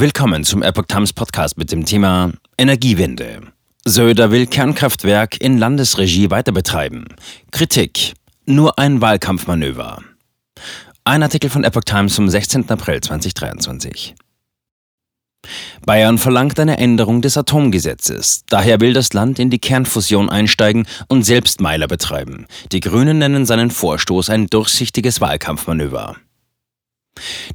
Willkommen zum Epoch Times Podcast mit dem Thema Energiewende. Söder will Kernkraftwerk in Landesregie weiter betreiben. Kritik. Nur ein Wahlkampfmanöver. Ein Artikel von Epoch Times vom 16. April 2023. Bayern verlangt eine Änderung des Atomgesetzes. Daher will das Land in die Kernfusion einsteigen und selbst Meiler betreiben. Die Grünen nennen seinen Vorstoß ein durchsichtiges Wahlkampfmanöver.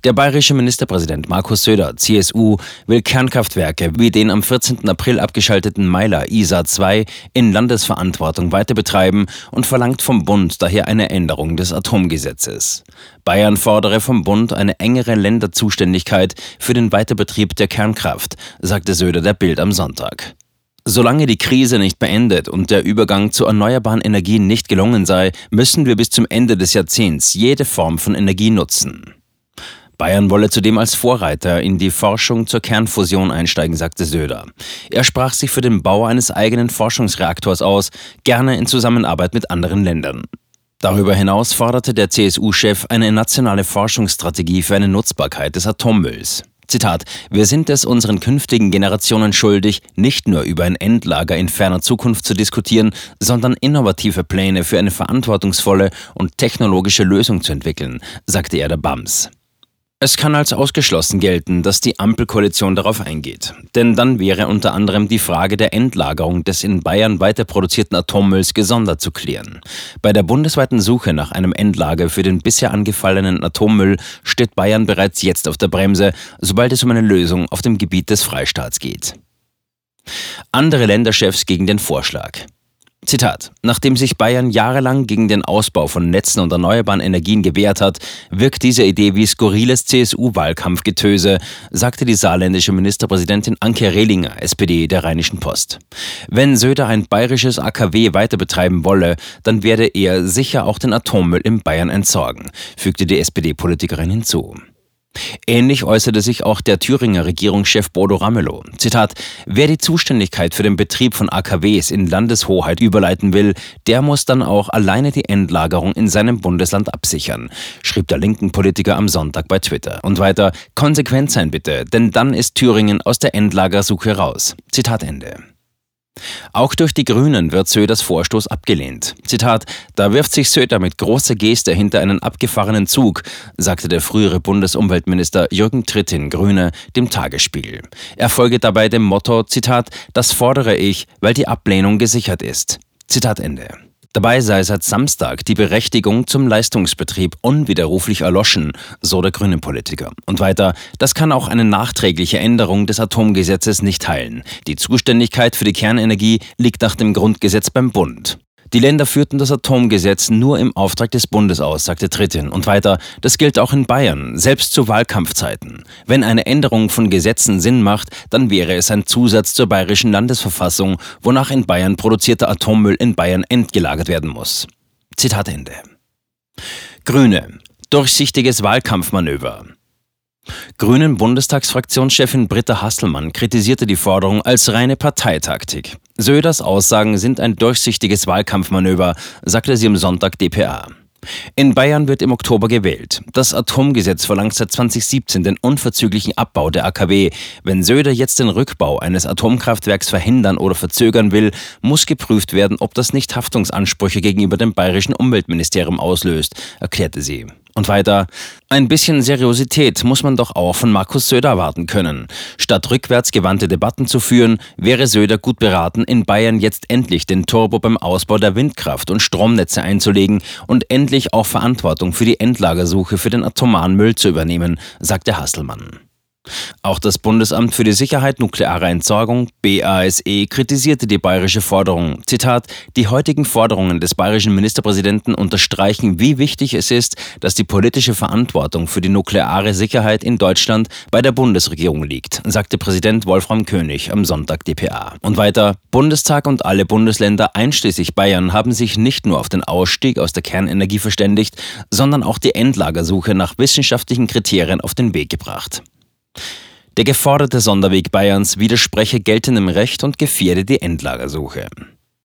Der bayerische Ministerpräsident Markus Söder, CSU, will Kernkraftwerke wie den am 14. April abgeschalteten Meiler ISA 2 in Landesverantwortung weiter betreiben und verlangt vom Bund daher eine Änderung des Atomgesetzes. Bayern fordere vom Bund eine engere Länderzuständigkeit für den Weiterbetrieb der Kernkraft, sagte Söder der Bild am Sonntag. Solange die Krise nicht beendet und der Übergang zu erneuerbaren Energien nicht gelungen sei, müssen wir bis zum Ende des Jahrzehnts jede Form von Energie nutzen. Bayern wolle zudem als Vorreiter in die Forschung zur Kernfusion einsteigen, sagte Söder. Er sprach sich für den Bau eines eigenen Forschungsreaktors aus, gerne in Zusammenarbeit mit anderen Ländern. Darüber hinaus forderte der CSU-Chef eine nationale Forschungsstrategie für eine Nutzbarkeit des Atommülls. Zitat, wir sind es unseren künftigen Generationen schuldig, nicht nur über ein Endlager in ferner Zukunft zu diskutieren, sondern innovative Pläne für eine verantwortungsvolle und technologische Lösung zu entwickeln, sagte er der BAMS. Es kann als ausgeschlossen gelten, dass die Ampelkoalition darauf eingeht. Denn dann wäre unter anderem die Frage der Endlagerung des in Bayern weiter produzierten Atommülls gesondert zu klären. Bei der bundesweiten Suche nach einem Endlager für den bisher angefallenen Atommüll steht Bayern bereits jetzt auf der Bremse, sobald es um eine Lösung auf dem Gebiet des Freistaats geht. Andere Länderchefs gegen den Vorschlag. Zitat. Nachdem sich Bayern jahrelang gegen den Ausbau von Netzen und erneuerbaren Energien gewehrt hat, wirkt diese Idee wie skurriles CSU-Wahlkampfgetöse, sagte die saarländische Ministerpräsidentin Anke Rehlinger, SPD der Rheinischen Post. Wenn Söder ein bayerisches AKW weiter betreiben wolle, dann werde er sicher auch den Atommüll in Bayern entsorgen, fügte die SPD-Politikerin hinzu. Ähnlich äußerte sich auch der Thüringer Regierungschef Bodo Ramelow. Zitat: Wer die Zuständigkeit für den Betrieb von AKWs in Landeshoheit überleiten will, der muss dann auch alleine die Endlagerung in seinem Bundesland absichern, schrieb der linken Politiker am Sonntag bei Twitter. Und weiter: Konsequent sein bitte, denn dann ist Thüringen aus der Endlagersuche raus. Zitat Ende. Auch durch die Grünen wird Söders Vorstoß abgelehnt. Zitat, da wirft sich Söder mit großer Geste hinter einen abgefahrenen Zug, sagte der frühere Bundesumweltminister Jürgen Trittin, Grüne, dem Tagesspiegel. Er folge dabei dem Motto, Zitat, das fordere ich, weil die Ablehnung gesichert ist. Zitat Ende. Dabei sei seit Samstag die Berechtigung zum Leistungsbetrieb unwiderruflich erloschen, so der grüne Politiker. Und weiter, das kann auch eine nachträgliche Änderung des Atomgesetzes nicht heilen. Die Zuständigkeit für die Kernenergie liegt nach dem Grundgesetz beim Bund. Die Länder führten das Atomgesetz nur im Auftrag des Bundes aus, sagte Trittin. Und weiter, das gilt auch in Bayern, selbst zu Wahlkampfzeiten. Wenn eine Änderung von Gesetzen Sinn macht, dann wäre es ein Zusatz zur bayerischen Landesverfassung, wonach in Bayern produzierter Atommüll in Bayern entgelagert werden muss. Zitat Ende. Grüne. Durchsichtiges Wahlkampfmanöver. Grünen Bundestagsfraktionschefin Britta Hasselmann kritisierte die Forderung als reine Parteitaktik. Söders Aussagen sind ein durchsichtiges Wahlkampfmanöver, sagte sie am Sonntag dpa. In Bayern wird im Oktober gewählt. Das Atomgesetz verlangt seit 2017 den unverzüglichen Abbau der AKW. Wenn Söder jetzt den Rückbau eines Atomkraftwerks verhindern oder verzögern will, muss geprüft werden, ob das nicht Haftungsansprüche gegenüber dem bayerischen Umweltministerium auslöst, erklärte sie. Und weiter, ein bisschen Seriosität muss man doch auch von Markus Söder erwarten können. Statt rückwärts gewandte Debatten zu führen, wäre Söder gut beraten, in Bayern jetzt endlich den Turbo beim Ausbau der Windkraft und Stromnetze einzulegen und endlich auch Verantwortung für die Endlagersuche für den atomaren Müll zu übernehmen, sagte Hasselmann. Auch das Bundesamt für die Sicherheit nuklearer Entsorgung, BASE, kritisierte die bayerische Forderung. Zitat, die heutigen Forderungen des bayerischen Ministerpräsidenten unterstreichen, wie wichtig es ist, dass die politische Verantwortung für die nukleare Sicherheit in Deutschland bei der Bundesregierung liegt, sagte Präsident Wolfram König am Sonntag dpa. Und weiter, Bundestag und alle Bundesländer einschließlich Bayern haben sich nicht nur auf den Ausstieg aus der Kernenergie verständigt, sondern auch die Endlagersuche nach wissenschaftlichen Kriterien auf den Weg gebracht. Der geforderte Sonderweg Bayerns widerspreche geltendem Recht und gefährde die Endlagersuche.